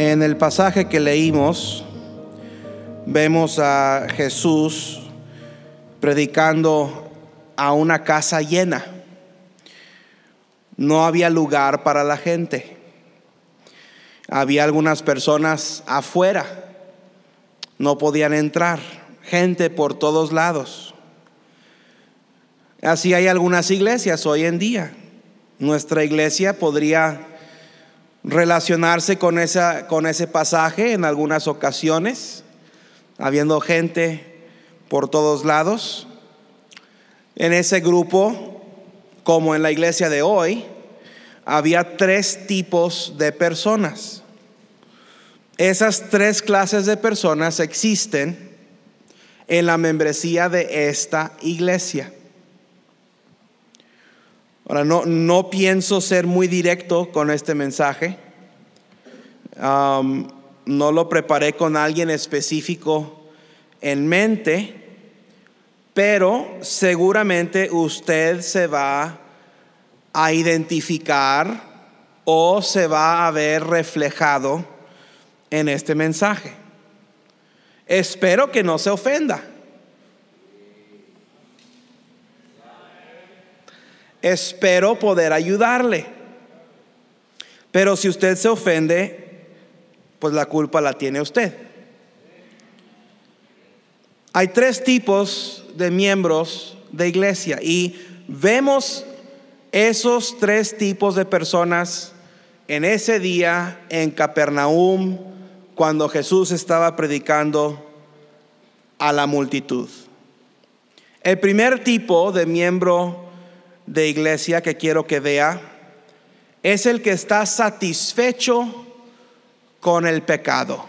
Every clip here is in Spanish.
En el pasaje que leímos, vemos a Jesús predicando a una casa llena. No había lugar para la gente. Había algunas personas afuera. No podían entrar. Gente por todos lados. Así hay algunas iglesias hoy en día. Nuestra iglesia podría relacionarse con, esa, con ese pasaje en algunas ocasiones, habiendo gente por todos lados. En ese grupo, como en la iglesia de hoy, había tres tipos de personas. Esas tres clases de personas existen en la membresía de esta iglesia. Ahora, no, no pienso ser muy directo con este mensaje. no lo preparé con alguien específico en mente, pero seguramente usted se va a identificar o se va a ver reflejado en este mensaje. Espero que no se ofenda. Espero poder ayudarle. Pero si usted se ofende, pues la culpa la tiene usted. Hay tres tipos de miembros de iglesia y vemos esos tres tipos de personas en ese día en Capernaum cuando Jesús estaba predicando a la multitud. El primer tipo de miembro de iglesia que quiero que vea es el que está satisfecho con el pecado.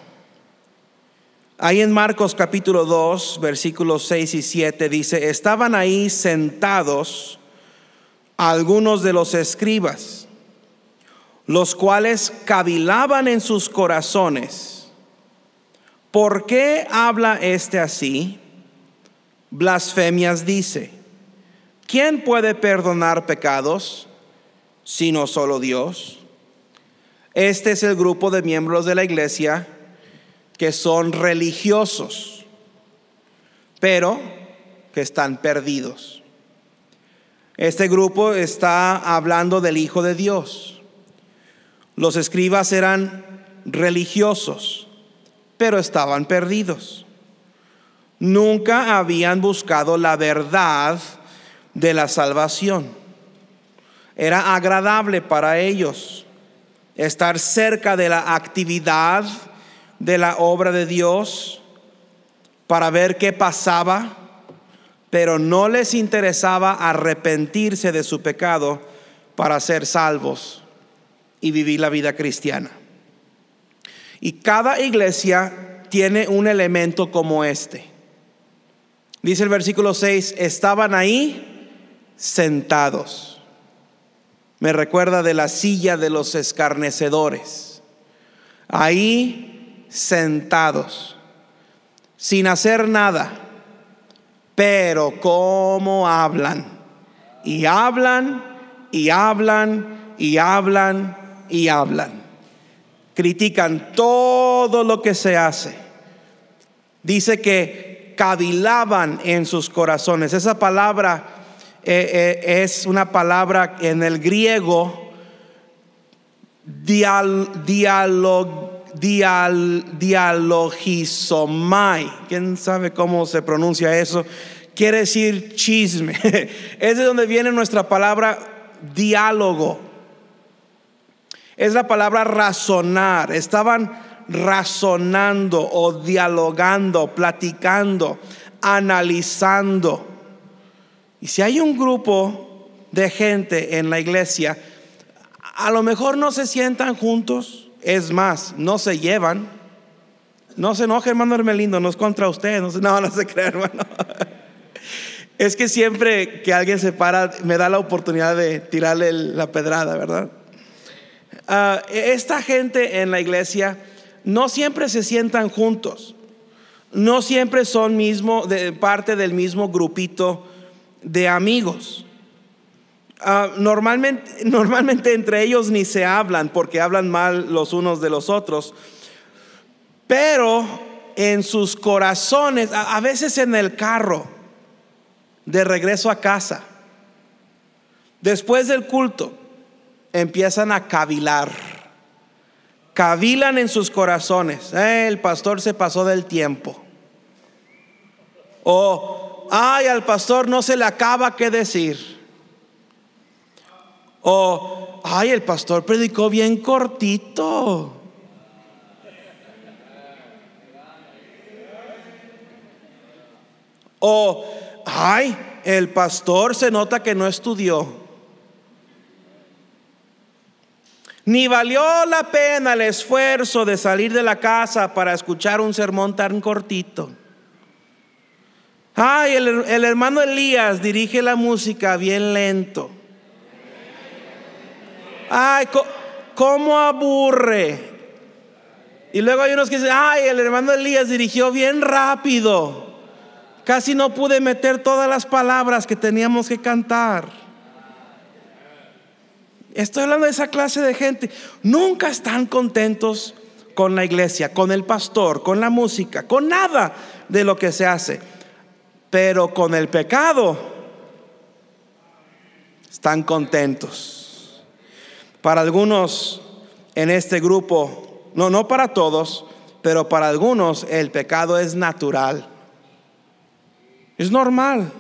Ahí en Marcos capítulo 2, versículos 6 y 7 dice, estaban ahí sentados algunos de los escribas, los cuales cavilaban en sus corazones. ¿Por qué habla este así? Blasfemias dice. ¿Quién puede perdonar pecados sino solo Dios? Este es el grupo de miembros de la iglesia que son religiosos, pero que están perdidos. Este grupo está hablando del Hijo de Dios. Los escribas eran religiosos, pero estaban perdidos. Nunca habían buscado la verdad de la salvación. Era agradable para ellos estar cerca de la actividad de la obra de Dios para ver qué pasaba, pero no les interesaba arrepentirse de su pecado para ser salvos y vivir la vida cristiana. Y cada iglesia tiene un elemento como este. Dice el versículo 6, estaban ahí sentados. Me recuerda de la silla de los escarnecedores. Ahí sentados, sin hacer nada, pero cómo hablan. Y hablan, y hablan, y hablan, y hablan. Critican todo lo que se hace. Dice que cavilaban en sus corazones. Esa palabra eh, eh, es una palabra en el griego dial, dialog, dial, dialogizomai. ¿Quién sabe cómo se pronuncia eso? Quiere decir chisme. es de donde viene nuestra palabra diálogo. Es la palabra razonar. Estaban razonando o dialogando, platicando, analizando. Y si hay un grupo de gente en la iglesia, a lo mejor no se sientan juntos, es más, no se llevan. No se enoje, hermano Hermelindo, no es contra usted, no, no, no se cree, hermano. Es que siempre que alguien se para, me da la oportunidad de tirarle la pedrada, ¿verdad? Ah, esta gente en la iglesia no siempre se sientan juntos, no siempre son mismo, de parte del mismo grupito de amigos. Ah, normalmente, normalmente entre ellos ni se hablan porque hablan mal los unos de los otros, Pero en sus corazones, a, veces en el carro, de regreso a casa, después del culto, empiezan a cavilar. Cavilan en sus corazones. Eh, el pastor se pasó del tiempo. O, ay, al pastor no se le acaba qué decir. O, ay, el pastor predicó bien cortito. O, ay, el pastor se nota que no estudió. Ni valió la pena el esfuerzo de salir de la casa para escuchar un sermón tan cortito. Ay, el, hermano Elías dirige la música bien lento. Ay, ¿cómo aburre? Y luego hay unos que dicen, ay, el hermano Elías dirigió bien rápido. Casi no pude meter todas las palabras que teníamos que cantar. Estoy hablando de esa clase de gente. Nunca están contentos con la iglesia, con el pastor, con la música, con nada de lo que se hace. Pero con el pecado están contentos. Para algunos en este grupo, no, no para todos, pero para algunos el pecado es natural. Es normal.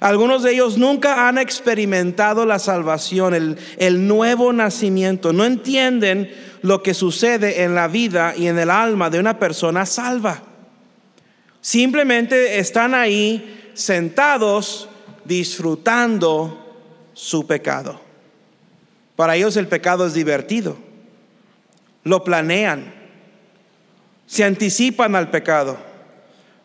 Algunos de ellos nunca han experimentado la salvación, el, el, nuevo nacimiento. No entienden lo que sucede en la vida y en el alma de una persona salva. Simplemente están ahí sentados disfrutando su pecado. Para ellos el pecado es divertido. Lo planean. Se anticipan al pecado.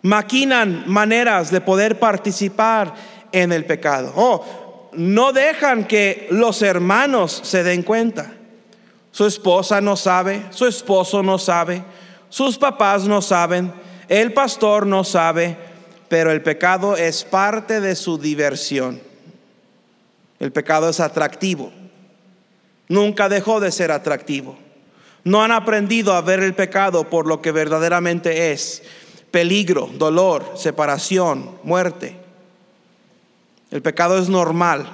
Maquinan maneras de poder participar en el pecado. Oh, no dejan que los hermanos se den cuenta. Su esposa no sabe, su esposo no sabe, sus papás no saben el pastor no sabe, pero el pecado es parte de su diversión. El pecado es atractivo. Nunca dejó de ser atractivo. No han aprendido a ver el pecado por lo que verdaderamente es. Peligro, dolor, separación, muerte. El pecado es normal.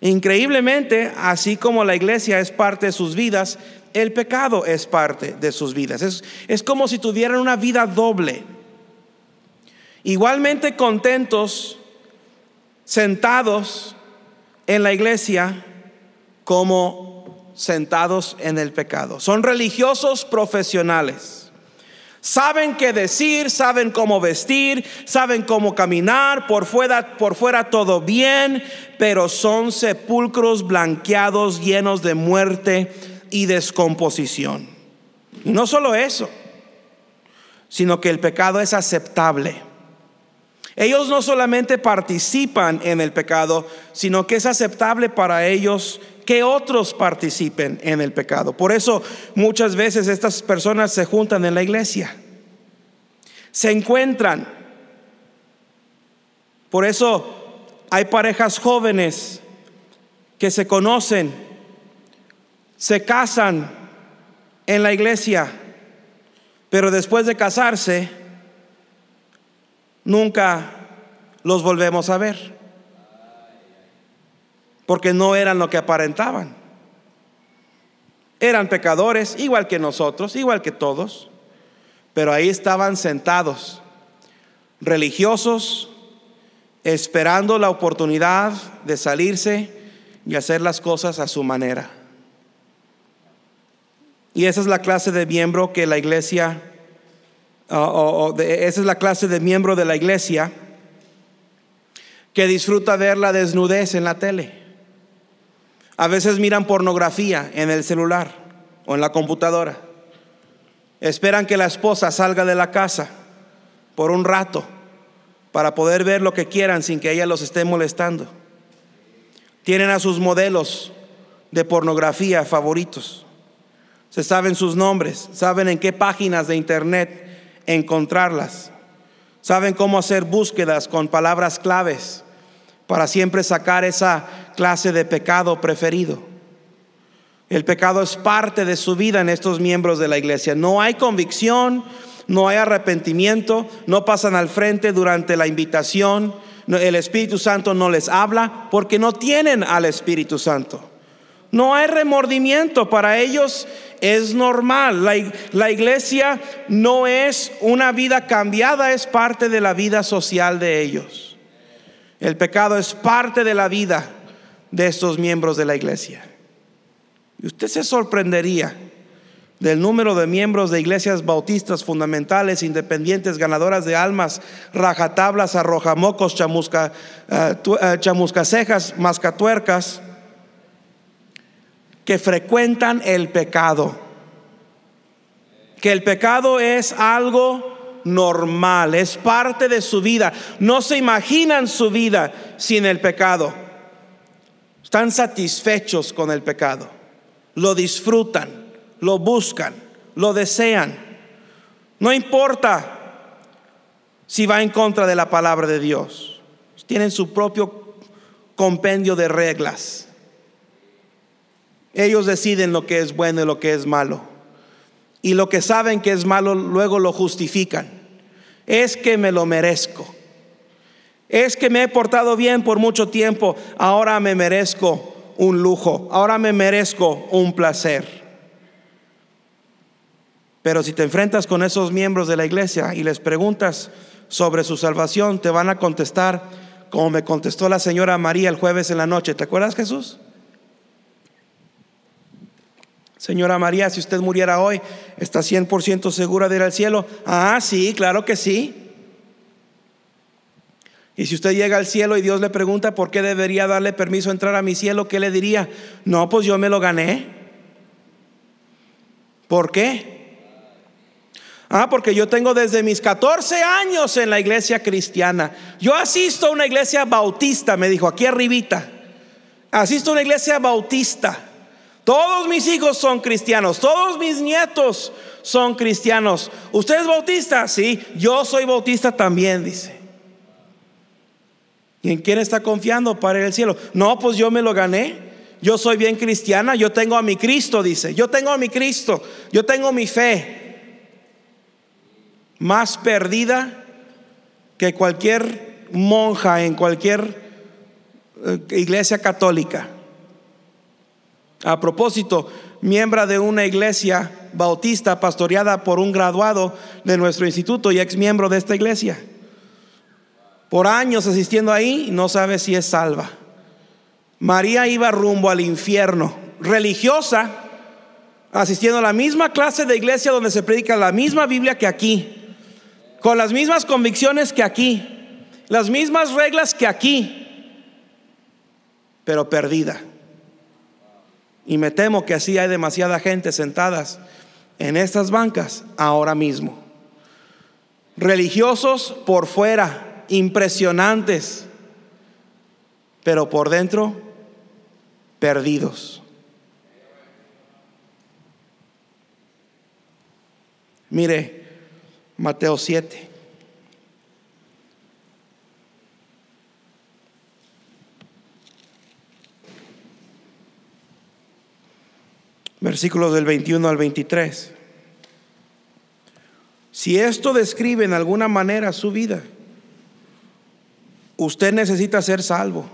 Increíblemente, así como la iglesia es parte de sus vidas, el pecado es parte de sus vidas. Es, es como si tuvieran una vida doble. Igualmente contentos, sentados en la iglesia como sentados en el pecado. Son religiosos profesionales. Saben qué decir, saben cómo vestir, saben cómo caminar, por fuera, por fuera todo bien, pero son sepulcros blanqueados llenos de muerte y descomposición. No solo eso, sino que el pecado es aceptable. Ellos no solamente participan en el pecado, sino que es aceptable para ellos que otros participen en el pecado. Por eso muchas veces estas personas se juntan en la iglesia, se encuentran. Por eso hay parejas jóvenes que se conocen se casan en la iglesia, pero después de casarse, nunca los volvemos a ver, porque no eran lo que aparentaban. Eran pecadores, igual que nosotros, igual que todos, pero ahí estaban sentados, religiosos, esperando la oportunidad de salirse y hacer las cosas a su manera. Y esa es la clase de miembro que la iglesia, esa es la clase de miembro de la iglesia que disfruta ver la desnudez en la tele. A veces miran pornografía en el celular o en la computadora. Esperan que la esposa salga de la casa por un rato para poder ver lo que quieran sin que ella los esté molestando. Tienen a sus modelos de pornografía favoritos. Se saben sus nombres, saben en qué páginas de internet encontrarlas, saben cómo hacer búsquedas con palabras claves para siempre sacar esa clase de pecado preferido. El pecado es parte de su vida en estos miembros de la iglesia. No hay convicción, no hay arrepentimiento, no pasan al frente durante la invitación, el Espíritu Santo no les habla porque no tienen al Espíritu Santo. No hay remordimiento para ellos, es normal. La, iglesia no es una vida cambiada, es parte de la vida social de ellos. El pecado es parte de la vida de estos miembros de la iglesia. Y usted se sorprendería del número de miembros de iglesias bautistas fundamentales, independientes, ganadoras de almas, rajatablas, arrojamocos, chamusca, uh, chamuscacejas, mascatuercas, que frecuentan el pecado. Que el pecado es algo normal, es parte de su vida. No se imaginan su vida sin el pecado. Están satisfechos con el pecado lo disfrutan, lo buscan, lo desean. No importa si va en contra de la palabra de Dios. Tienen su propio compendio de reglas. Ellos deciden lo que es bueno y lo que es malo. Y lo que saben que es malo luego lo justifican. Es que me lo merezco. Es que me he portado bien por mucho tiempo, ahora me merezco un lujo, ahora me merezco un placer. Pero si te enfrentas con esos miembros de la iglesia y les preguntas sobre su salvación, te van a contestar como me contestó la señora María el jueves en la noche. ¿Te acuerdas Jesús? Señora María, si usted muriera hoy, ¿está 100% segura de ir al cielo? Ah, sí, claro que sí. Y si usted llega al cielo y Dios le pregunta por qué debería darle permiso a entrar a mi cielo, ¿qué le diría? No, pues yo me lo gané. ¿Por qué? Ah, porque yo tengo desde mis 14 años en la iglesia cristiana. Yo asisto a una iglesia bautista, me dijo, aquí arribita. Asisto a una iglesia bautista. Todos mis hijos son cristianos, todos mis nietos son cristianos. ¿Usted es bautista? Sí, yo soy bautista también, dice. ¿Y en quién está confiando para ir al cielo? No, pues yo me lo gané. Yo soy bien cristiana, yo tengo a mi Cristo, dice. Yo tengo a mi Cristo, yo tengo mi fe. Más perdida que cualquier monja en cualquier eh, iglesia católica. A propósito, miembro de una iglesia bautista pastoreada por un graduado de nuestro instituto y ex miembro de esta iglesia por años asistiendo ahí no sabe si es salva. María iba rumbo al infierno, religiosa, asistiendo a la misma clase de iglesia donde se predica la misma Biblia que aquí, con las mismas convicciones que aquí, las mismas reglas que aquí, pero perdida. Y me temo que así hay demasiada gente sentadas en estas bancas ahora mismo. Religiosos por fuera, impresionantes, pero por dentro perdidos. Mire, Mateo 7. Versículos del 21 al 23. Si esto describe en alguna manera su vida, usted necesita ser salvo.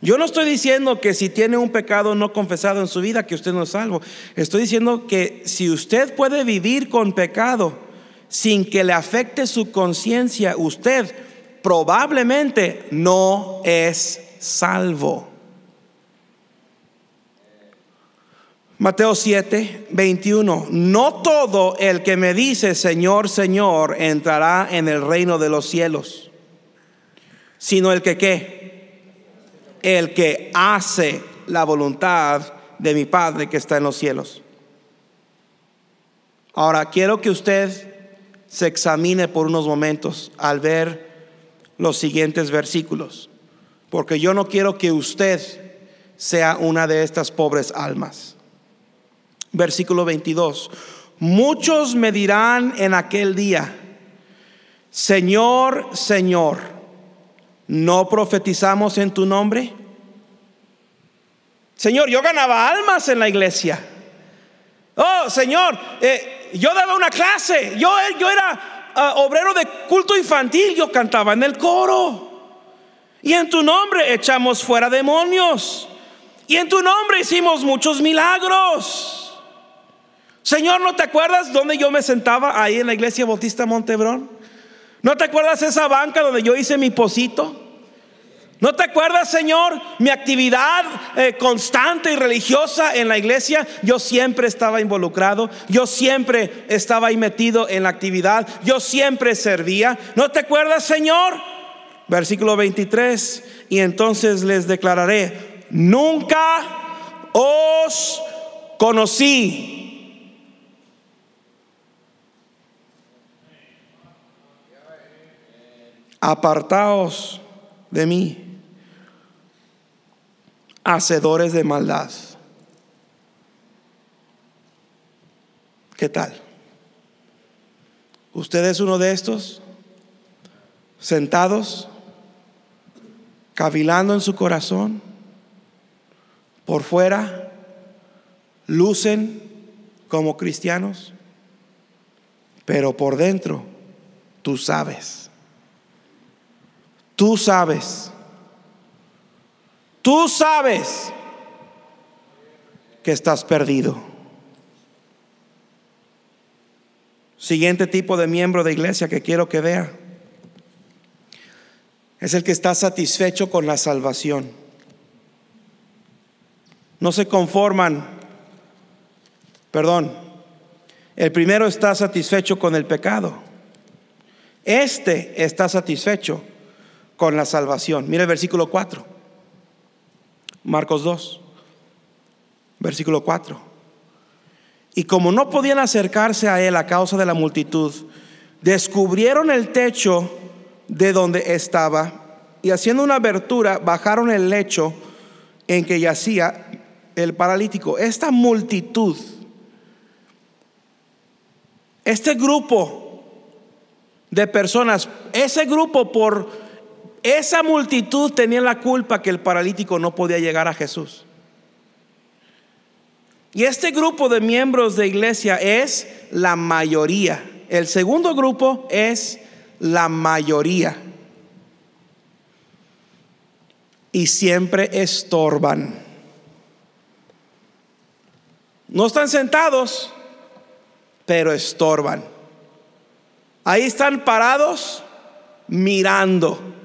Yo no estoy diciendo que si tiene un pecado no confesado en su vida, que usted no es salvo. Estoy diciendo que si usted puede vivir con pecado sin que le afecte su conciencia, usted probablemente no es salvo. Mateo 7, 21. No todo el que me dice Señor, Señor entrará en el reino de los cielos sino el que qué? El que hace la voluntad de mi Padre que está en los cielos. Ahora, quiero que usted se examine por unos momentos al ver los siguientes versículos, porque yo no quiero que usted sea una de estas pobres almas. Versículo 22. Muchos me dirán en aquel día, Señor, Señor, ¿No profetizamos en tu nombre? Señor, yo ganaba almas en la iglesia. Oh, Señor, eh, yo daba una clase. Yo, yo era ah, obrero de culto infantil. Yo cantaba en el coro. Y en tu nombre echamos fuera demonios. Y en tu nombre hicimos muchos milagros. Señor, ¿no te acuerdas dónde yo me sentaba ahí en la iglesia Bautista Montebrón? ¿No te acuerdas esa banca donde yo hice mi posito? ¿No te acuerdas, Señor, mi actividad eh, constante y religiosa en la iglesia? Yo siempre estaba involucrado, yo siempre estaba ahí metido en la actividad, yo siempre servía. ¿No te acuerdas, Señor? Versículo 23, y entonces les declararé, nunca os conocí. Apartaos de mí hacedores de maldad. ¿Qué tal? ¿Usted es uno de estos? Sentados, cavilando en su corazón, por fuera, lucen como cristianos, pero por dentro, tú sabes. Tú sabes Tú sabes que estás perdido. Siguiente tipo de miembro de iglesia que quiero que vea es el que está satisfecho con la salvación. No se conforman, perdón, el primero está satisfecho con el pecado. Este está satisfecho con la salvación. Mire el versículo 4. Marcos 2, versículo 4. Y como no podían acercarse a él a causa de la multitud, descubrieron el techo de donde estaba y haciendo una abertura bajaron el lecho en que yacía el paralítico. Esta multitud, este grupo de personas, ese grupo por esa multitud tenía la culpa que el paralítico no podía llegar a Jesús. Y este grupo de miembros de iglesia es la mayoría. El segundo grupo es la mayoría. Y siempre estorban. No están sentados, pero estorban. Ahí están parados mirando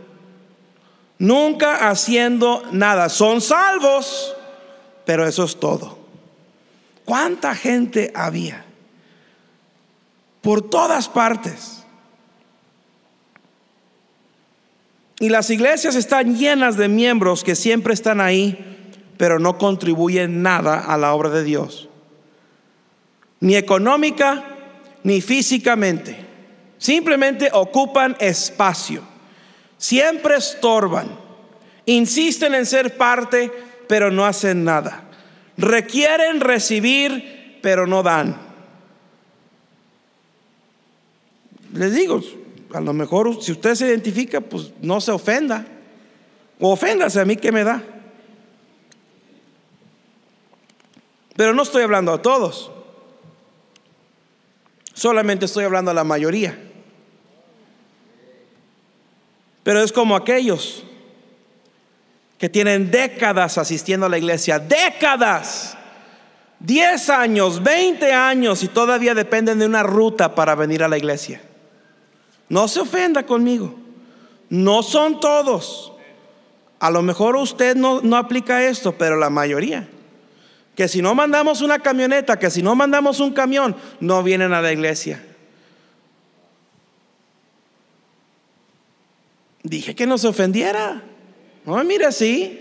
nunca haciendo nada. Son salvos, pero eso es todo. ¿Cuánta gente había? Por todas partes. Y las iglesias están llenas de miembros que siempre están ahí, pero no contribuyen nada a la obra de Dios. Ni económica, ni físicamente. Simplemente ocupan espacio siempre estorban, insisten en ser parte, pero no hacen nada. Requieren recibir, pero no dan. Les digo, a lo mejor si usted se identifica, pues no se ofenda. O oféndase a mí que me da. Pero no estoy hablando a todos. Solamente estoy hablando a la mayoría. Pero es como aquellos que tienen décadas asistiendo a la iglesia, décadas, 10 años, 20 años y todavía dependen de una ruta para venir a la iglesia. No se ofenda conmigo, no son todos. A lo mejor usted no, no aplica esto, pero la mayoría. Que si no mandamos una camioneta, que si no mandamos un camión, no vienen a la iglesia. Dije que no se ofendiera. No, mire así.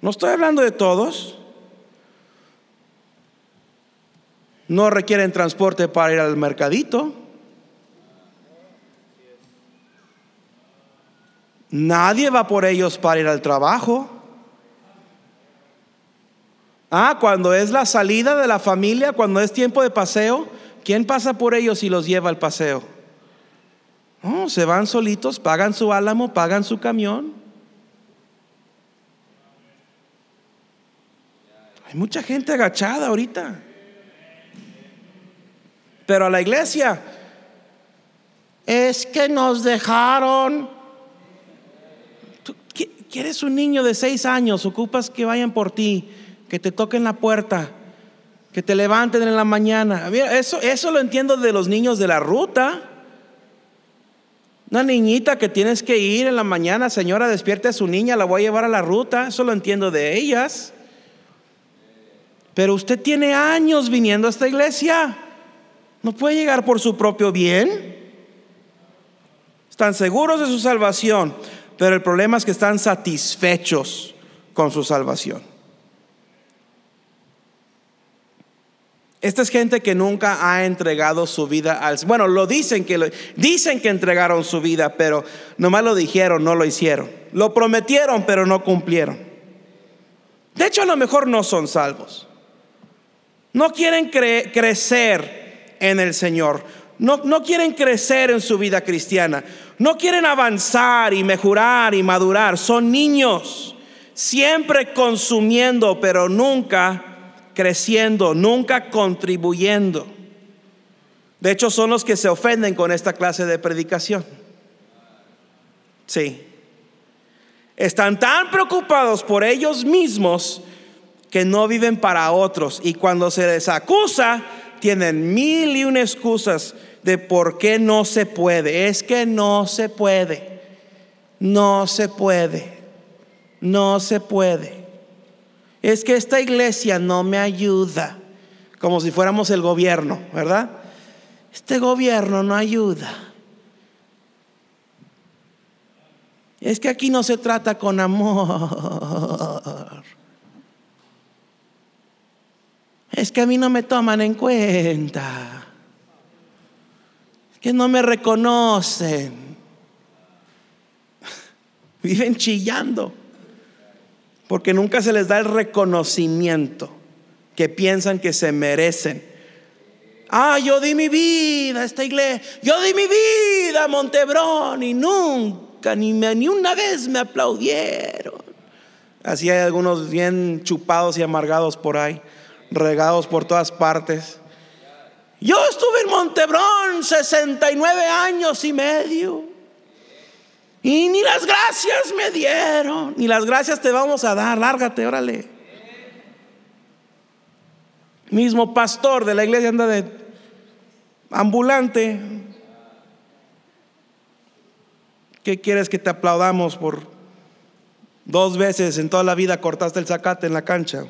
No estoy hablando de todos. No requieren transporte para ir al mercadito. Nadie va por ellos para ir al trabajo. Ah, cuando es la salida de la familia, cuando es tiempo de paseo, ¿quién pasa por ellos y los lleva al paseo? Oh, se van solitos, pagan su álamo, pagan su camión. Hay mucha gente agachada ahorita. Pero a la iglesia es que nos dejaron. ¿Tú quieres un niño de seis años? Ocupas que vayan por ti, que te toquen la puerta, que te levanten en la mañana. Eso, eso lo entiendo de los niños de la ruta. Una niñita que tienes que ir en la mañana, señora, despierte a su niña, la voy a llevar a la ruta. Eso lo entiendo de ellas. Pero usted tiene años viniendo a esta iglesia. No puede llegar por su propio bien. Están seguros de su salvación, pero el problema es que están satisfechos con su salvación. Esta es gente que nunca ha entregado su vida al Bueno, lo dicen que dicen que entregaron su vida, pero nomás lo dijeron, no lo hicieron. Lo prometieron, pero no cumplieron. De hecho, a lo mejor no son salvos. No quieren crecer en el Señor. No, no quieren crecer en su vida cristiana. No quieren avanzar y mejorar y madurar. Son niños, siempre consumiendo, pero nunca creciendo, nunca contribuyendo. De hecho, son los que se ofenden con esta clase de predicación. Sí. Están tan preocupados por ellos mismos que no viven para otros. Y cuando se les acusa, tienen mil y una excusas de por qué no se puede. Es que no se puede. No se puede. No se puede es que esta iglesia no me ayuda, como si fuéramos el gobierno, ¿verdad? Este gobierno no ayuda. Es que aquí no se trata con amor. Es que a mí no me toman en cuenta. Es que no me reconocen. Viven chillando porque nunca se les da el reconocimiento que piensan que se merecen. Ah, yo di mi vida a esta iglesia, yo di mi vida a Montebrón y nunca, ni, ni una vez me aplaudieron. Así hay algunos bien chupados y amargados por ahí, regados por todas partes. Yo estuve en Montebrón 69 años y medio. Y ni las gracias me dieron, ni las gracias te vamos a dar, lárgate, órale. Mismo pastor de la iglesia anda de ambulante. ¿Qué quieres que te aplaudamos por dos veces en toda la vida cortaste el zacate en la cancha?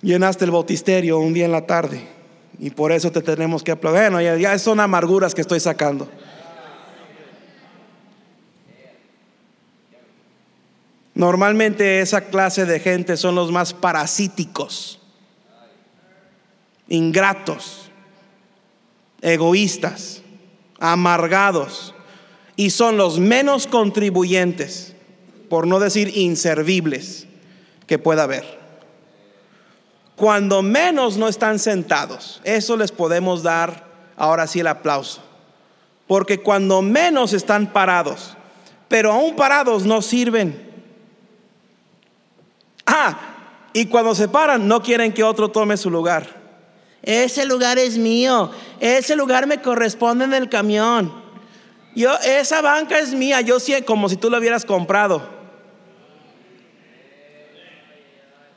Llenaste el bautisterio un día en la tarde y por eso te tenemos que aplaudir. Bueno, ya, ya son amarguras que estoy sacando. Normalmente esa clase de gente son los más parasíticos, ingratos, egoístas, amargados y son los menos contribuyentes, por no decir inservibles, que pueda haber. Cuando menos no están sentados, eso les podemos dar ahora sí el aplauso. Porque cuando menos están parados, pero aún parados no sirven Ah, y cuando se paran, no quieren que otro tome su lugar. Ese lugar es mío. Ese lugar me corresponde en el camión. Yo, esa banca es mía. Yo sé como si tú lo hubieras comprado.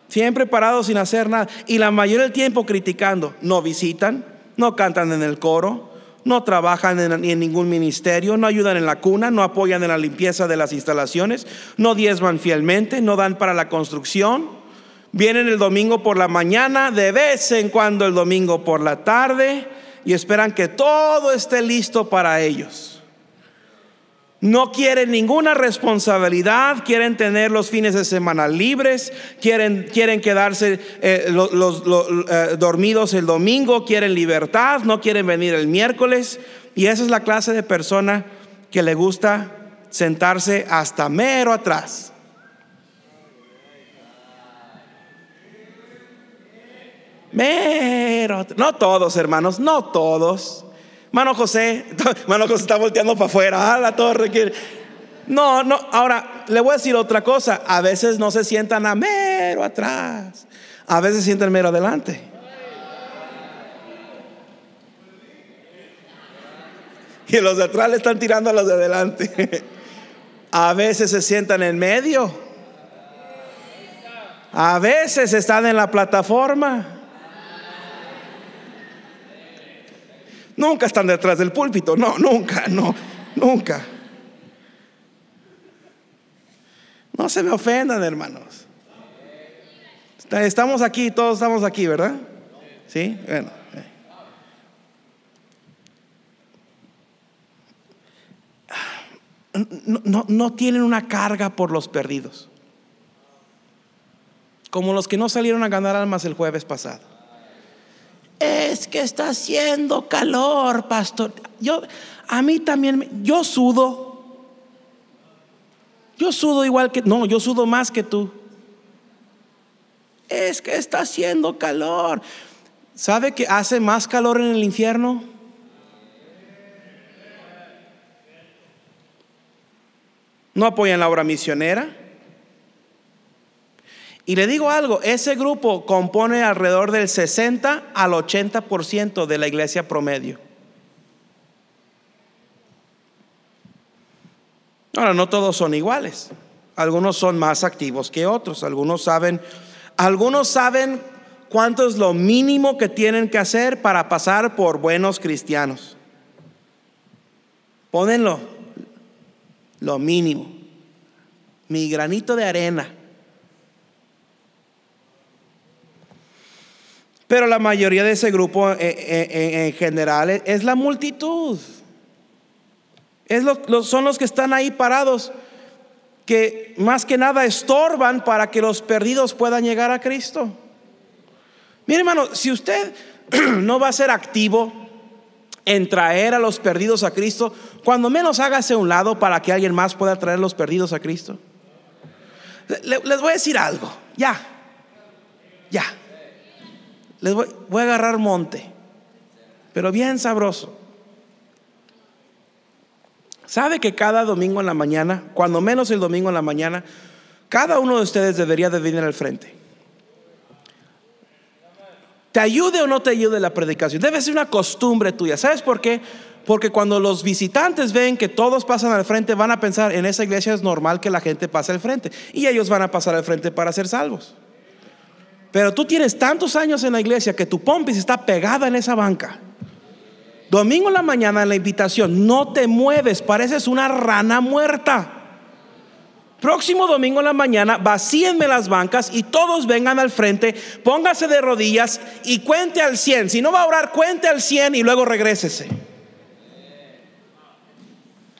Siempre parados sin hacer nada. Y la mayoría del tiempo criticando. No visitan, no cantan en el coro, no trabajan en, en, ningún ministerio, no ayudan en la cuna, no apoyan en la limpieza de las instalaciones, no diezman fielmente, no dan para la construcción. Vienen el domingo por la mañana, de vez en cuando el domingo por la tarde y esperan que todo esté listo para ellos. No quieren ninguna responsabilidad, quieren tener los fines de semana libres, quieren, quieren quedarse eh, los, eh, dormidos el domingo, quieren libertad, no quieren venir el miércoles. Y esa es la clase de persona que le gusta sentarse hasta mero atrás. Mero, no todos hermanos, no todos. Mano José, mano José está volteando para afuera. Ah, la torre. Que... No, no, ahora le voy a decir otra cosa. A veces no se sientan a mero atrás, a veces se sientan mero adelante. Y los de atrás le están tirando a los de adelante. A veces se sientan en medio. A veces están en la plataforma. Nunca están detrás del púlpito. No, nunca, no, nunca. No se me ofendan, hermanos. Estamos aquí, todos estamos aquí, ¿verdad? Sí, bueno. No, no, tienen una carga por los perdidos. Como los que no salieron a ganar almas el jueves pasado. Es que está haciendo calor, pastor. Yo, a mí también, yo sudo. Yo sudo igual que, no, yo sudo más que tú. Es que está haciendo calor. ¿Sabe que hace más calor en el infierno? No apoyan la obra misionera. Y le digo algo, ese grupo compone alrededor del 60 al 80% de la iglesia promedio. Ahora, no todos son iguales. Algunos son más activos que otros. Algunos saben, algunos saben cuánto es lo mínimo que tienen que hacer para pasar por buenos cristianos. Pónenlo, lo mínimo. Mi granito de arena. Pero la mayoría de ese grupo eh, eh, eh, en general es la multitud son los que están ahí parados, que más que nada estorban para que los perdidos puedan llegar a Cristo. Mire hermano, si usted no va a ser activo en traer a los perdidos a Cristo, cuando menos hágase un lado para que alguien más pueda traer a los perdidos a Cristo. les voy a decir algo, ya, ya. Les voy, voy a agarrar monte, pero bien sabroso. ¿Sabe que cada domingo en la mañana, cuando menos el domingo en la mañana, cada uno de ustedes debería de venir al frente? ¿Te ayude o no te ayude la predicación? Debe ser una costumbre tuya. ¿Sabes por qué? Porque cuando los visitantes ven que todos pasan al frente, van a pensar, en esa iglesia es normal que la gente pase al frente. Y ellos van a pasar al frente para ser salvos. Pero tú tienes tantos años en la iglesia que tu pompis está pegada en esa banca. Domingo en la mañana en la invitación, no te mueves, pareces una rana muerta. Próximo domingo en la mañana, vacíenme las bancas y todos vengan al frente, póngase de rodillas y cuente al 100. Si no va a orar, cuente al 100 y luego regrésese.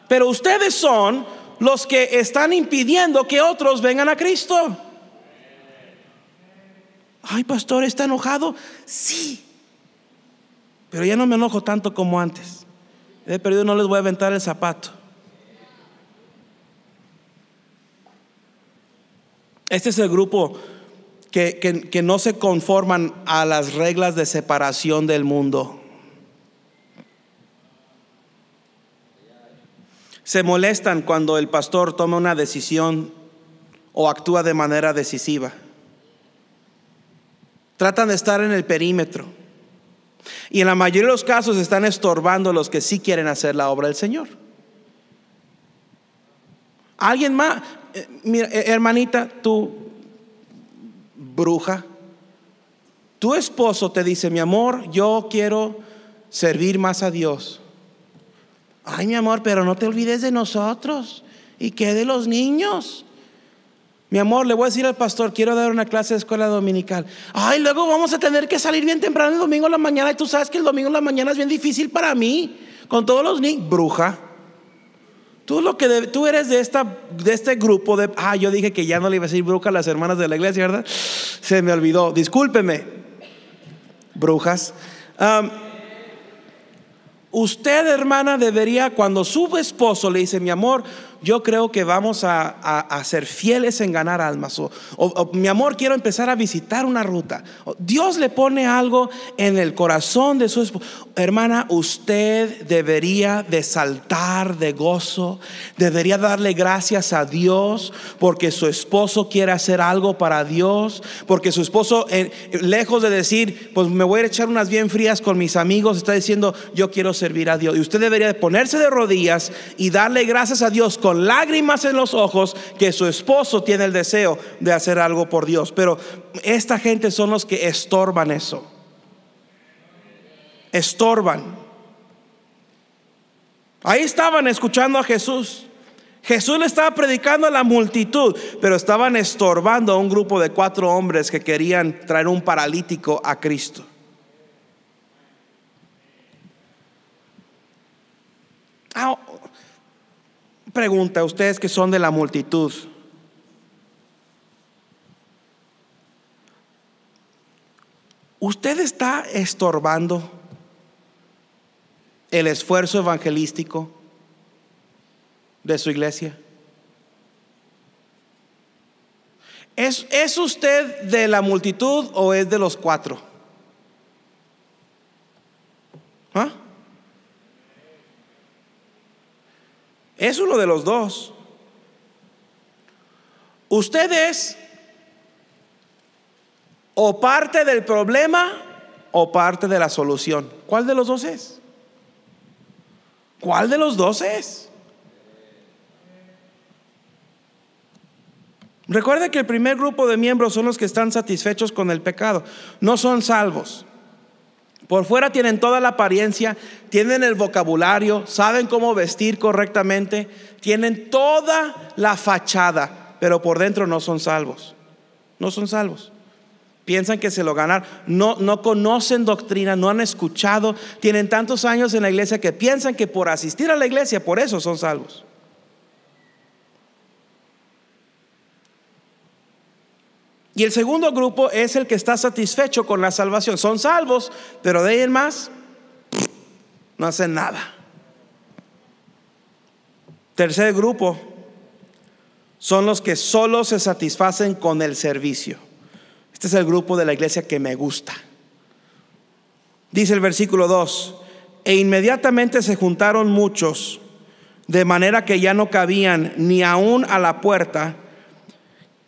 Pero ustedes son los que están impidiendo que otros vengan a Cristo. Ay, pastor, ¿está enojado? Sí, pero ya no me enojo tanto como antes. He perdido, no les voy a aventar el zapato. Este es el grupo que, que, no se conforman a las reglas de separación del mundo. Se molestan cuando el pastor toma una decisión o actúa de manera decisiva. Tratan de estar en el perímetro. Y en la mayoría de los casos están estorbando los que sí quieren hacer la obra del Señor. Alguien más, eh, mira, eh, hermanita, tú, bruja, tu esposo te dice, mi amor, yo quiero servir más a Dios. Ay, mi amor, pero no te olvides de nosotros. ¿Y qué de los niños? Mi amor, le voy a decir al pastor, quiero dar una clase de escuela dominical. Ay, luego vamos a tener que salir bien temprano el domingo en la mañana. Y tú sabes que el domingo en la mañana es bien difícil para mí. Con todos los niños. Bruja. Tú, lo que tú eres de, esta, de este grupo de... Ah, yo dije que ya no le iba a decir bruja a las hermanas de la iglesia, ¿verdad? Se me olvidó. Discúlpeme. Brujas. usted, hermana, debería, cuando su esposo le dice, mi amor, yo creo que vamos a, ser fieles en ganar almas. O, mi amor, quiero empezar a visitar una ruta. Dios le pone algo en el corazón de su esposo. Hermana, usted debería de saltar de gozo, debería darle gracias a Dios porque su esposo quiere hacer algo para Dios, porque su esposo, eh, lejos de decir, pues me voy a echar unas bien frías con mis amigos, está diciendo, yo quiero servir a Dios. Y usted debería de ponerse de rodillas y darle gracias a Dios con lágrimas en los ojos que su esposo tiene el deseo de hacer algo por Dios. Pero esta gente son los que estorban eso. Estorban. Ahí estaban escuchando a Jesús. Jesús le estaba predicando a la multitud, pero estaban estorbando a un grupo de cuatro hombres que querían traer un paralítico a Cristo. Pregunta, ustedes que son de la multitud. ¿Usted está estorbando el esfuerzo evangelístico de su iglesia? ¿Es, ¿Es, usted de la multitud o es de los cuatro? ¿Ah? Es uno de los dos. Usted es o parte del problema o parte de la solución. ¿Cuál de los dos es? ¿Cuál de los dos es? Recuerde que el primer grupo de miembros son los que están satisfechos con el pecado, no son salvos. Por fuera tienen toda la apariencia, tienen el vocabulario, saben cómo vestir correctamente, tienen toda la fachada, pero por dentro no son salvos. No son salvos. Piensan que se lo ganan, no, no conocen doctrina, no han escuchado, tienen tantos años en la iglesia que piensan que por asistir a la iglesia, por eso son salvos. Y el segundo grupo es el que está satisfecho con la salvación. Son salvos, pero de ahí más no hacen nada. Tercer grupo son los que solo se satisfacen con el servicio. Este es el grupo de la iglesia que me gusta. Dice el versículo 2, e inmediatamente se juntaron muchos, de manera que ya no cabían ni aún a la puerta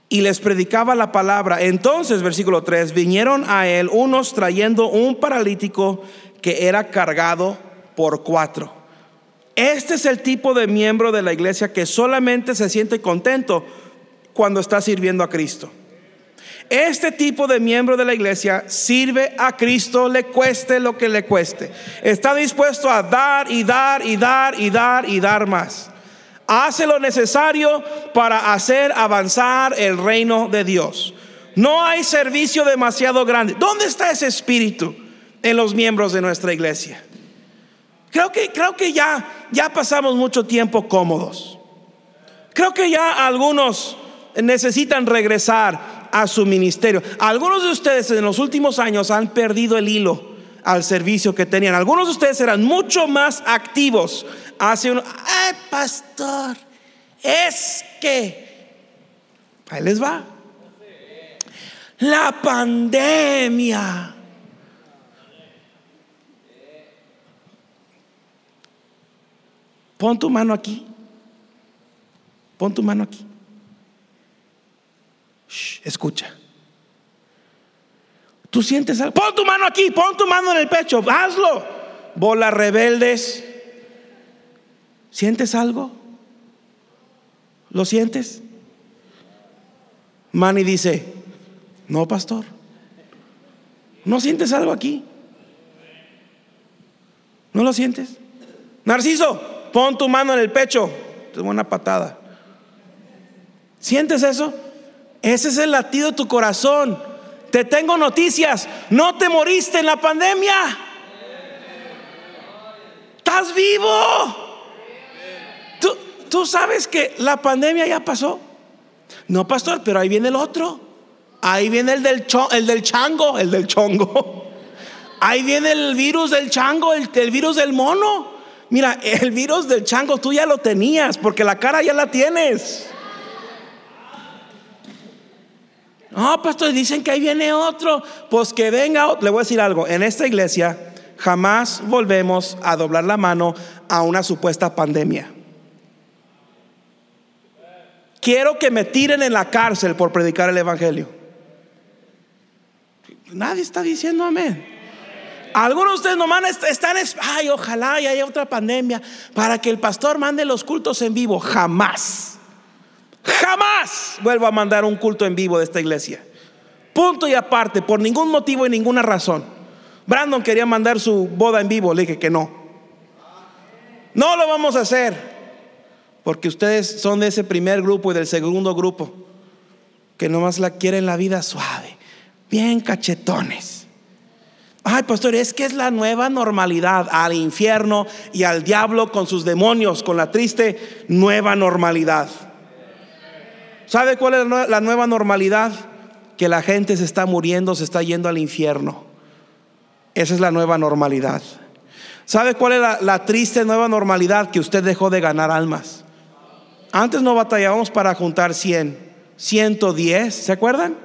y les predicaba la palabra. Entonces, versículo 3, vinieron a él unos trayendo un paralítico que era cargado por cuatro. Este es el tipo de miembro de la iglesia que solamente se siente contento cuando está sirviendo a Cristo. Este tipo de miembro de la iglesia sirve a Cristo, le cueste lo que le cueste. Está dispuesto a dar y dar y dar y dar y dar más hace lo necesario para hacer avanzar el reino de Dios. No hay servicio demasiado grande. ¿Dónde está ese espíritu en los miembros de nuestra iglesia? Creo que, creo que ya, ya pasamos mucho tiempo cómodos. Creo que ya algunos necesitan regresar a su ministerio. Algunos de ustedes en los últimos años han perdido el hilo al servicio que tenían. Algunos de ustedes eran mucho más activos hace uno, ay pastor, es que, ahí les va, la pandemia. Pon tu mano aquí. Pon tu mano aquí. escucha. Tú sientes algo. Pon tu mano aquí, pon tu mano en el pecho, hazlo. Bolas rebeldes. ¿Sientes algo? ¿Lo sientes? Manny dice, no, pastor. ¿No sientes algo aquí? ¿No lo sientes? Narciso, pon tu mano en el pecho. Es una patada. ¿Sientes eso? Ese es el latido de tu corazón. Te tengo noticias. No te moriste en la pandemia. Estás vivo. ¿Tú, sabes que la pandemia ya pasó? No, pastor, pero ahí viene el otro. Ahí viene el del, el del chango, el del chongo. Ahí viene el virus del chango, el, el virus del mono. Mira, el virus del chango tú ya lo tenías porque la cara ya la tienes. No, pastor, dicen que ahí viene otro. Pues que venga otro. Le voy a decir algo. En esta iglesia jamás volvemos a doblar la mano a una supuesta pandemia. Quiero que me tiren en la cárcel por predicar el Evangelio. Nadie está diciendo amén. Algunos de ustedes nomás están, ay, ojalá y haya otra pandemia para que el pastor mande los cultos en vivo. Jamás, jamás vuelvo a mandar un culto en vivo de esta iglesia. Punto y aparte, por ningún motivo y ninguna razón. Brandon quería mandar su boda en vivo, le dije que no. No lo vamos a hacer, porque ustedes son de ese primer grupo y del segundo grupo, que nomás la quieren la vida suave, bien cachetones. Ay, pastor, es que es la nueva normalidad al infierno y al diablo con sus demonios, con la triste nueva normalidad. ¿Sabe cuál es la nueva normalidad? Que la gente se está muriendo, se está yendo al infierno. Esa es la nueva normalidad. ¿Sabe cuál es la, triste nueva normalidad? Que usted dejó de ganar almas. Antes no batallábamos para juntar 100, 110, ¿se acuerdan?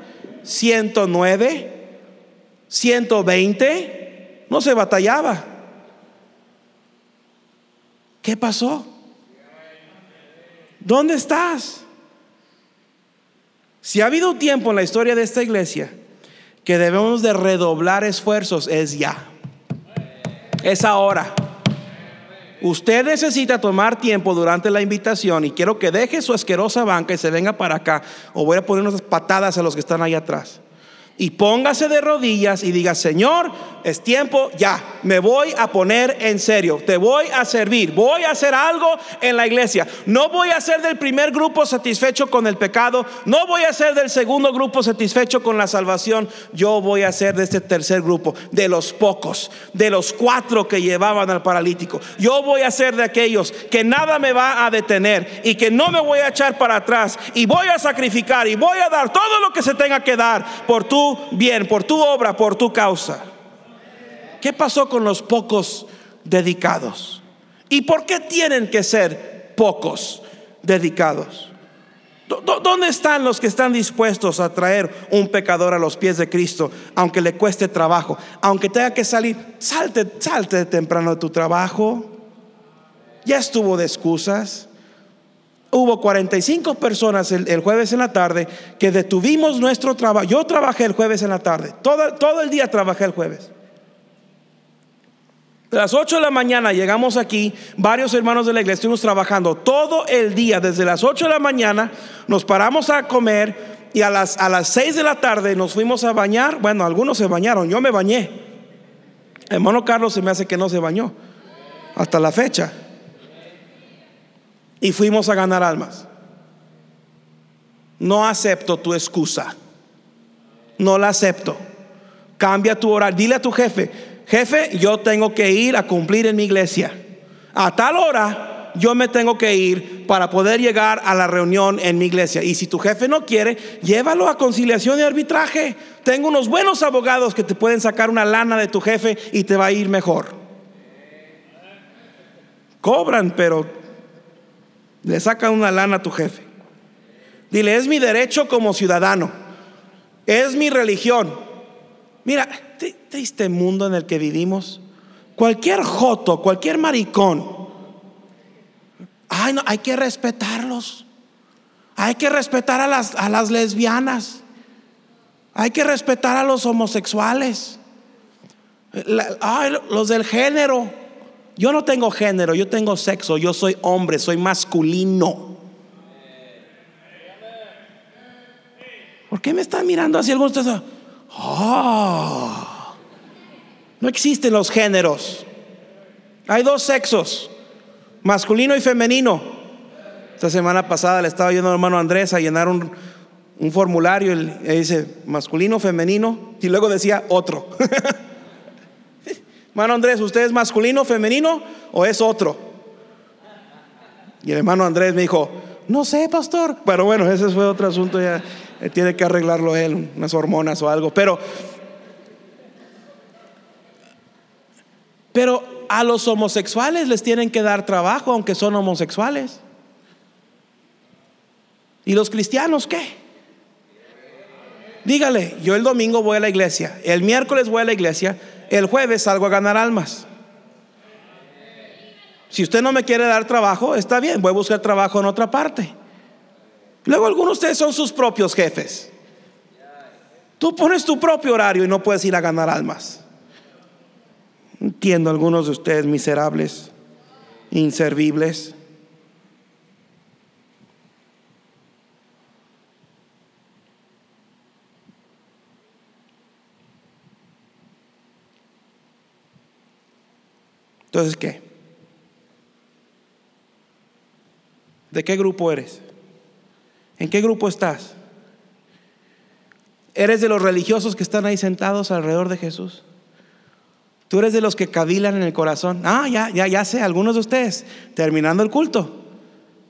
109. 120, no se batallaba. ¿Qué pasó? ¿Dónde estás? Si ha habido tiempo en la historia de esta iglesia que debemos de redoblar esfuerzos, es ya. Es ahora. Usted necesita tomar tiempo durante la invitación y quiero que deje su asquerosa banca y se venga para acá o voy a poner unas patadas a los que están ahí atrás y póngase de rodillas y diga, Señor, es tiempo, ya, me voy a poner en serio, te voy a servir, voy a hacer algo en la iglesia. No voy a ser del primer grupo satisfecho con el pecado, no voy a ser del segundo grupo satisfecho con la salvación, yo voy a ser de este tercer grupo, de los pocos, de los cuatro que llevaban al paralítico. Yo voy a ser de aquellos que nada me va a detener y que no me voy a echar para atrás y voy a sacrificar y voy a dar todo lo que se tenga que dar por tu bien, por tu obra, por tu causa. ¿Qué pasó con los pocos dedicados? ¿Y por qué tienen que ser pocos dedicados? ¿Dónde están los que están dispuestos a traer un pecador a los pies de Cristo, aunque le cueste trabajo, aunque tenga que salir? Salte, salte temprano de tu trabajo. Ya estuvo de excusas hubo 45 personas el, jueves en la tarde que detuvimos nuestro trabajo. Yo trabajé el jueves en la tarde, todo, todo el día trabajé el jueves. De las 8 de la mañana llegamos aquí, varios hermanos de la iglesia estuvimos trabajando todo el día, desde las 8 de la mañana, nos paramos a comer y a las, a las 6 de la tarde nos fuimos a bañar. Bueno, algunos se bañaron, yo me bañé. hermano Carlos se me hace que no se bañó, hasta la fecha y fuimos a ganar almas. No acepto tu excusa. No la acepto. Cambia tu horario. Dile a tu jefe, jefe, yo tengo que ir a cumplir en mi iglesia. A tal hora yo me tengo que ir para poder llegar a la reunión en mi iglesia. Y si tu jefe no quiere, llévalo a conciliación y arbitraje. Tengo unos buenos abogados que te pueden sacar una lana de tu jefe y te va a ir mejor. Cobran, pero le sacan una lana a tu jefe. Dile, es mi derecho como ciudadano. Es mi religión. Mira, triste mundo en el que vivimos. Cualquier joto, cualquier maricón. Ay, no, hay que respetarlos. Hay que respetar a las, a las lesbianas. Hay que respetar a los homosexuales. ay, los del género. Yo no tengo género, yo tengo sexo, yo soy hombre, soy masculino. ¿Por qué me están mirando así algunos? Ah, no existen los géneros. Hay dos sexos, masculino y femenino. Esta semana pasada le estaba yendo al hermano Andrés a llenar un, un formulario y dice masculino, femenino y luego decía otro. Hermano Andrés, ¿usted es masculino, femenino o es otro? Y el hermano Andrés me dijo, no sé, pastor. Pero bueno, ese fue otro asunto, ya tiene que arreglarlo él, unas hormonas o algo. Pero, pero a los homosexuales les tienen que dar trabajo aunque son homosexuales. ¿Y los cristianos qué? Dígale, yo el domingo voy a la iglesia, el miércoles voy a la iglesia, el jueves salgo a ganar almas. Si usted no me quiere dar trabajo, está bien, voy a buscar trabajo en otra parte. Luego algunos de ustedes son sus propios jefes. Tú pones tu propio horario y no puedes ir a ganar almas. Entiendo algunos de ustedes miserables, inservibles. Entonces, ¿qué? ¿De qué grupo eres? ¿En qué grupo estás? ¿Eres de los religiosos que están ahí sentados alrededor de Jesús? Tú eres de los que cavilan en el corazón. Ah, ya, ya, ya sé, algunos de ustedes, terminando el culto.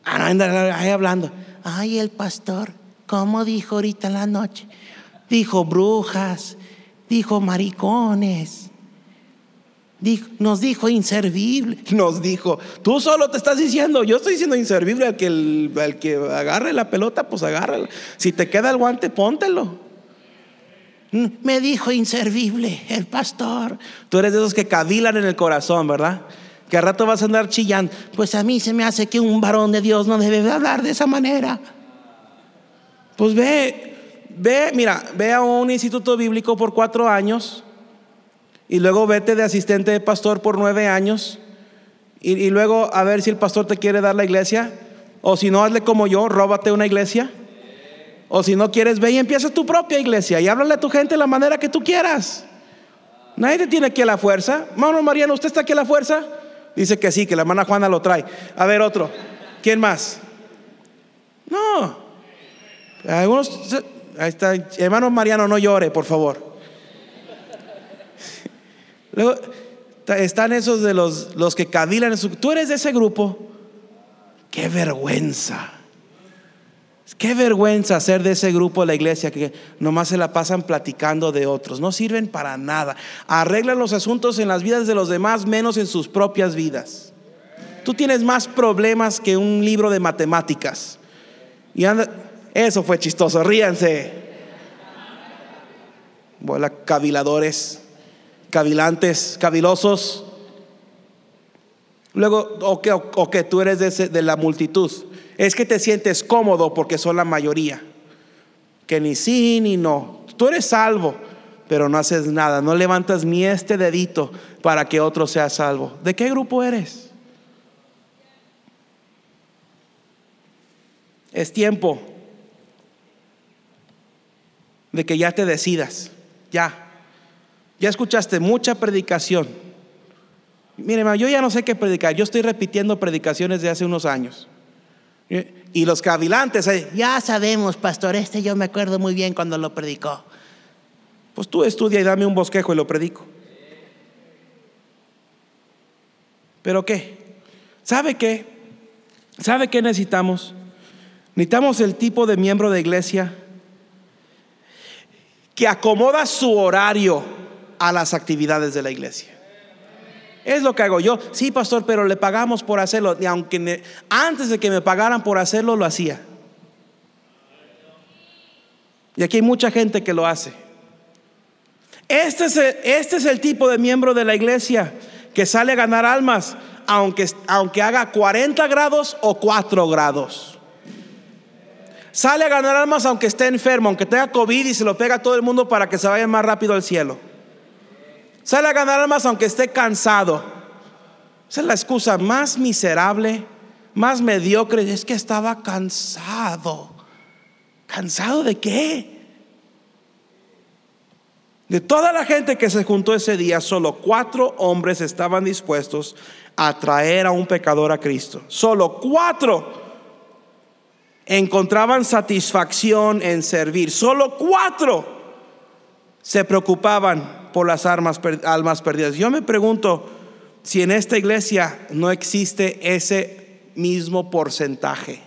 Ah, ahí hablando. Ay, el pastor, ¿cómo dijo ahorita en la noche? Dijo brujas, dijo maricones, nos dijo inservible. Nos dijo, tú solo te estás diciendo, yo estoy diciendo inservible al que, el, que agarre la pelota, pues agárrala. Si te queda el guante, póntelo. Me dijo inservible el pastor. Tú eres de esos que cavilan en el corazón, ¿verdad? Que al rato vas a andar chillando. Pues a mí se me hace que un varón de Dios no debe hablar de esa manera. Pues ve, ve, mira, ve a un instituto bíblico por cuatro años y luego vete de asistente de pastor por nueve años y, luego a ver si el pastor te quiere dar la iglesia. O si no, hazle como yo, róbate una iglesia. O si no quieres, ve y empieza tu propia iglesia y háblale a tu gente de la manera que tú quieras. Nadie te tiene aquí a la fuerza. Mano Mariano, ¿usted está aquí a la fuerza? Dice que sí, que la hermana Juana lo trae. A ver, otro. ¿Quién más? No. Algunos. Ahí está. Hermano Mariano, no llore, por favor. Luego están esos de los, los que cavilan. Tú eres de ese grupo. Qué vergüenza. Qué vergüenza ser de ese grupo de la iglesia que nomás se la pasan platicando de otros. No sirven para nada. Arreglan los asuntos en las vidas de los demás menos en sus propias vidas. Tú tienes más problemas que un libro de matemáticas. Y anda, eso fue chistoso, ríanse. Bola caviladores cavilantes, cavilosos. Luego, o que, tú eres de, de la multitud. Es que te sientes cómodo porque son la mayoría. Que ni sí ni no. Tú eres salvo, pero no haces nada. No levantas ni este dedito para que otro sea salvo. ¿De qué grupo eres? Es tiempo de que ya te decidas. Ya. Ya escuchaste mucha predicación. Mire, yo ya no sé qué predicar. Yo estoy repitiendo predicaciones de hace unos años. Y los cavilantes, ya sabemos, pastor, este yo me acuerdo muy bien cuando lo predicó. Pues tú estudia y dame un bosquejo y lo predico. ¿Pero qué? ¿Sabe qué? ¿Sabe qué necesitamos? Necesitamos el tipo de miembro de iglesia que acomoda su horario a las actividades de la iglesia. Es lo que hago yo. Sí, pastor, pero le pagamos por hacerlo. Y aunque antes de que me pagaran por hacerlo, lo hacía. Y aquí hay mucha gente que lo hace. Este es el, este tipo de miembro de la iglesia que sale a ganar almas, aunque, aunque haga 40 grados o 4 grados. Sale a ganar almas aunque esté enfermo, aunque tenga COVID y se lo pega a todo el mundo para que se vaya más rápido al cielo. Sale a ganar almas aunque esté cansado. Esa es la excusa más miserable, más mediocre. Es que estaba cansado. ¿Cansado de qué? De toda la gente que se juntó ese día, solo cuatro hombres estaban dispuestos a traer a un pecador a Cristo. Solo cuatro encontraban satisfacción en servir. Solo cuatro se preocupaban por las almas, almas perdidas. Yo me pregunto si en esta iglesia no existe ese mismo porcentaje.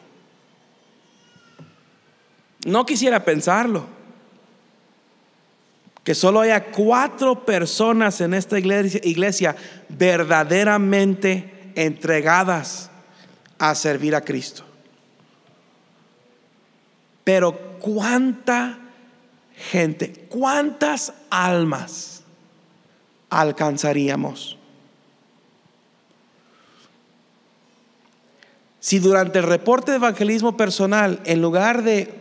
No quisiera pensarlo. que solo haya cuatro personas en esta iglesia verdaderamente entregadas a servir a Cristo. Pero cuánta gente, cuántas almas alcanzaríamos. Si durante el reporte de evangelismo personal, en lugar de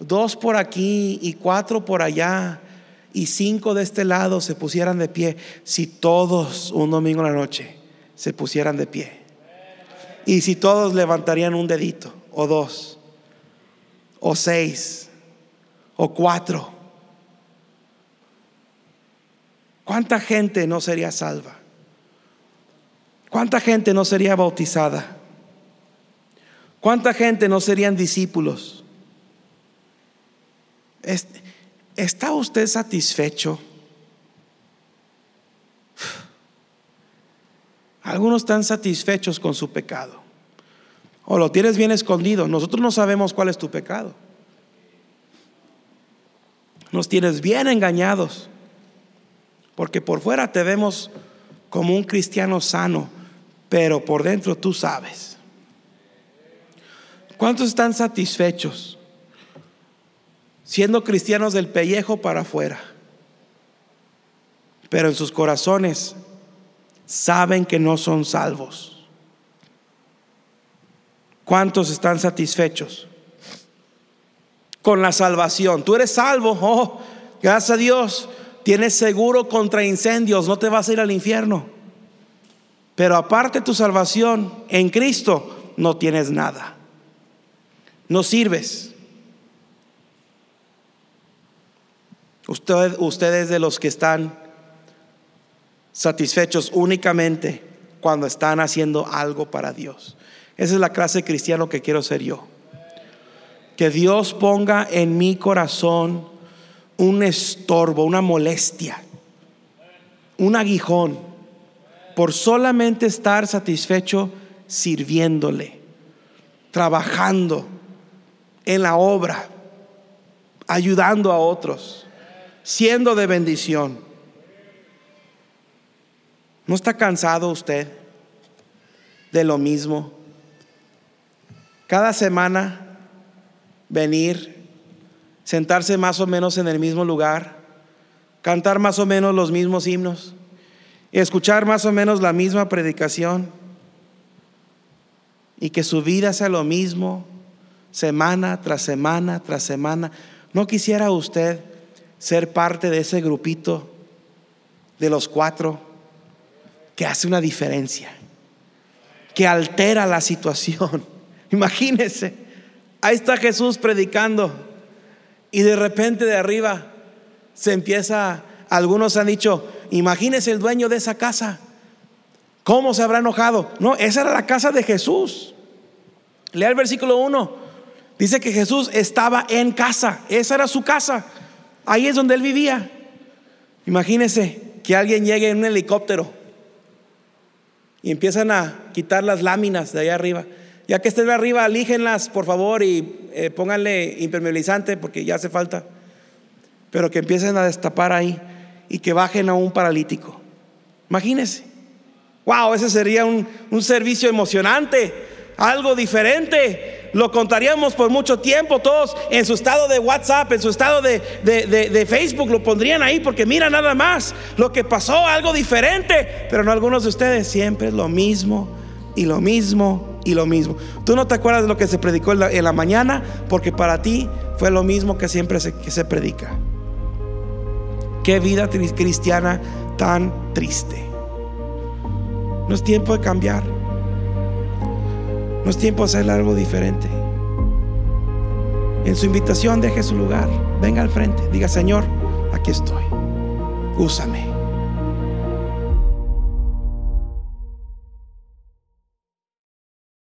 dos por aquí y cuatro por allá, y cinco de este lado se pusieran de pie, si todos un domingo en la noche se pusieran de pie, y si todos levantarían un dedito, o dos, o seis, o cuatro, ¿cuánta gente no sería salva? ¿Cuánta gente no sería bautizada? ¿Cuánta gente no serían discípulos? ¿Está usted satisfecho? Algunos están satisfechos con su pecado. O lo tienes bien escondido. Nosotros no sabemos cuál es tu pecado. Nos tienes bien engañados. Porque por fuera te vemos como un cristiano sano, pero por dentro tú sabes. ¿Cuántos están satisfechos? siendo cristianos del pellejo para afuera, pero en sus corazones saben que no son salvos. ¿Cuántos están satisfechos con la salvación? Tú eres salvo, oh, gracias a Dios, tienes seguro contra incendios, no te vas a ir al infierno. Pero aparte tu salvación en Cristo, no tienes nada. No sirves. Usted, ustedes de los que están satisfechos únicamente cuando están haciendo algo para Dios. Esa es la clase de cristiano que quiero ser yo. Que Dios ponga en mi corazón un estorbo, una molestia, un aguijón, por solamente estar satisfecho sirviéndole, trabajando en la obra, ayudando a otros siendo de bendición. ¿No está cansado usted de lo mismo? Cada semana venir, sentarse más o menos en el mismo lugar, cantar más o menos los mismos himnos, escuchar más o menos la misma predicación y que su vida sea lo mismo semana tras semana tras semana. ¿No quisiera usted ser parte de ese grupito de los cuatro que hace una diferencia, que altera la situación. Imagínense, ahí está Jesús predicando y de repente de arriba se empieza, algunos han dicho, imagínese el dueño de esa casa, ¿cómo se habrá enojado? No, esa era la casa de Jesús. Lea el versículo 1. Dice que Jesús estaba en casa, esa era su casa. Ahí es donde él vivía. Imagínese que alguien llegue en un helicóptero y empiezan a quitar las láminas de allá arriba. Ya que estén arriba, alíjenlas, por favor, y eh, pónganle impermeabilizante porque ya hace falta. Pero que empiecen a destapar ahí y que bajen a un paralítico. Imagínese. Wow, ese sería un, un servicio emocionante, algo diferente lo contaríamos por mucho tiempo, todos en su estado de WhatsApp, en su estado de, Facebook, lo pondrían ahí porque mira nada más lo que pasó, algo diferente, pero no algunos de ustedes, siempre es lo mismo y lo mismo y lo mismo. Tú no te acuerdas de lo que se predicó en la, mañana porque para ti fue lo mismo que siempre se, que se predica. Qué vida cristiana tan triste. No es tiempo de cambiar. No es tiempo de hacer algo diferente. En su invitación deje su lugar. Venga al frente. Diga, Señor, aquí estoy. Úsame.